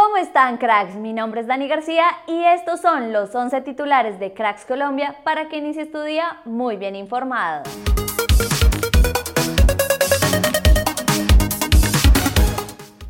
¿Cómo están cracks? Mi nombre es Dani García y estos son los 11 titulares de Cracks Colombia para que inicies tu día muy bien informado.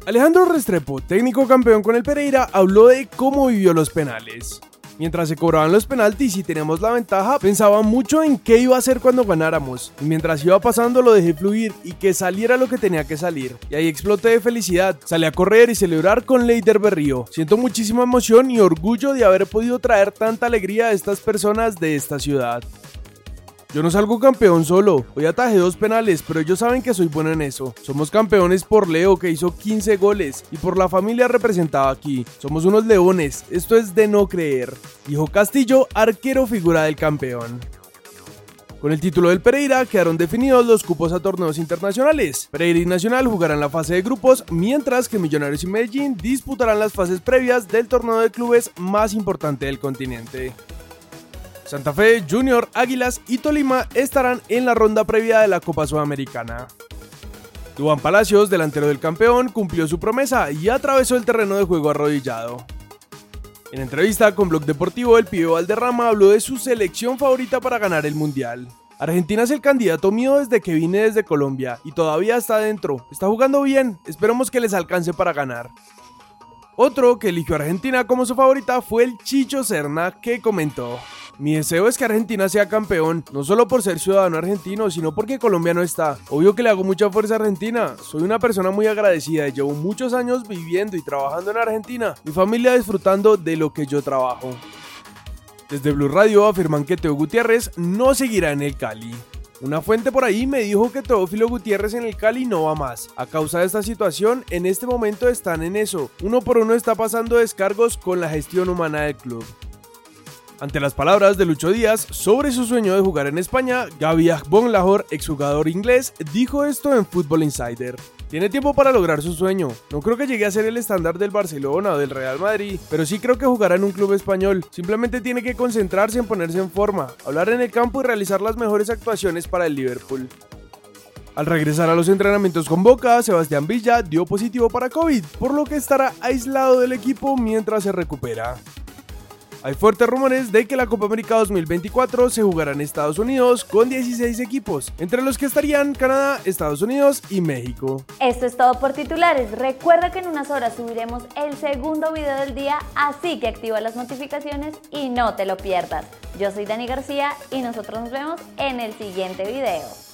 Alejandro Restrepo, técnico campeón con el Pereira, habló de cómo vivió los penales. Mientras se cobraban los penaltis y teníamos la ventaja, pensaba mucho en qué iba a hacer cuando ganáramos. Y mientras iba pasando lo dejé fluir y que saliera lo que tenía que salir. Y ahí exploté de felicidad. Salí a correr y celebrar con Leider Berrío. Siento muchísima emoción y orgullo de haber podido traer tanta alegría a estas personas de esta ciudad. Yo no salgo campeón solo, hoy atajé dos penales, pero ellos saben que soy bueno en eso. Somos campeones por Leo, que hizo 15 goles, y por la familia representada aquí. Somos unos leones, esto es de no creer. Dijo Castillo, arquero figura del campeón. Con el título del Pereira quedaron definidos los cupos a torneos internacionales. Pereira y Nacional jugarán la fase de grupos, mientras que Millonarios y Medellín disputarán las fases previas del torneo de clubes más importante del continente. Santa Fe, Junior, Águilas y Tolima estarán en la ronda previa de la Copa Sudamericana. Dubán Palacios, delantero del campeón, cumplió su promesa y atravesó el terreno de juego arrodillado. En entrevista con Blog Deportivo, el pibe Valderrama habló de su selección favorita para ganar el Mundial. Argentina es el candidato mío desde que vine desde Colombia y todavía está dentro. Está jugando bien, esperemos que les alcance para ganar. Otro que eligió a Argentina como su favorita fue el Chicho Serna, que comentó. Mi deseo es que Argentina sea campeón, no solo por ser ciudadano argentino, sino porque Colombia no está. Obvio que le hago mucha fuerza a Argentina. Soy una persona muy agradecida y llevo muchos años viviendo y trabajando en Argentina. Mi familia disfrutando de lo que yo trabajo. Desde Blue Radio afirman que Teo Gutiérrez no seguirá en el Cali. Una fuente por ahí me dijo que Teófilo Gutiérrez en el Cali no va más. A causa de esta situación, en este momento están en eso. Uno por uno está pasando descargos con la gestión humana del club. Ante las palabras de Lucho Díaz sobre su sueño de jugar en España, Gaby Bon Lahore, exjugador inglés, dijo esto en Football Insider. Tiene tiempo para lograr su sueño. No creo que llegue a ser el estándar del Barcelona o del Real Madrid, pero sí creo que jugará en un club español. Simplemente tiene que concentrarse en ponerse en forma, hablar en el campo y realizar las mejores actuaciones para el Liverpool. Al regresar a los entrenamientos con Boca, Sebastián Villa dio positivo para COVID, por lo que estará aislado del equipo mientras se recupera. Hay fuertes rumores de que la Copa América 2024 se jugará en Estados Unidos con 16 equipos, entre los que estarían Canadá, Estados Unidos y México. Esto es todo por titulares. Recuerda que en unas horas subiremos el segundo video del día, así que activa las notificaciones y no te lo pierdas. Yo soy Dani García y nosotros nos vemos en el siguiente video.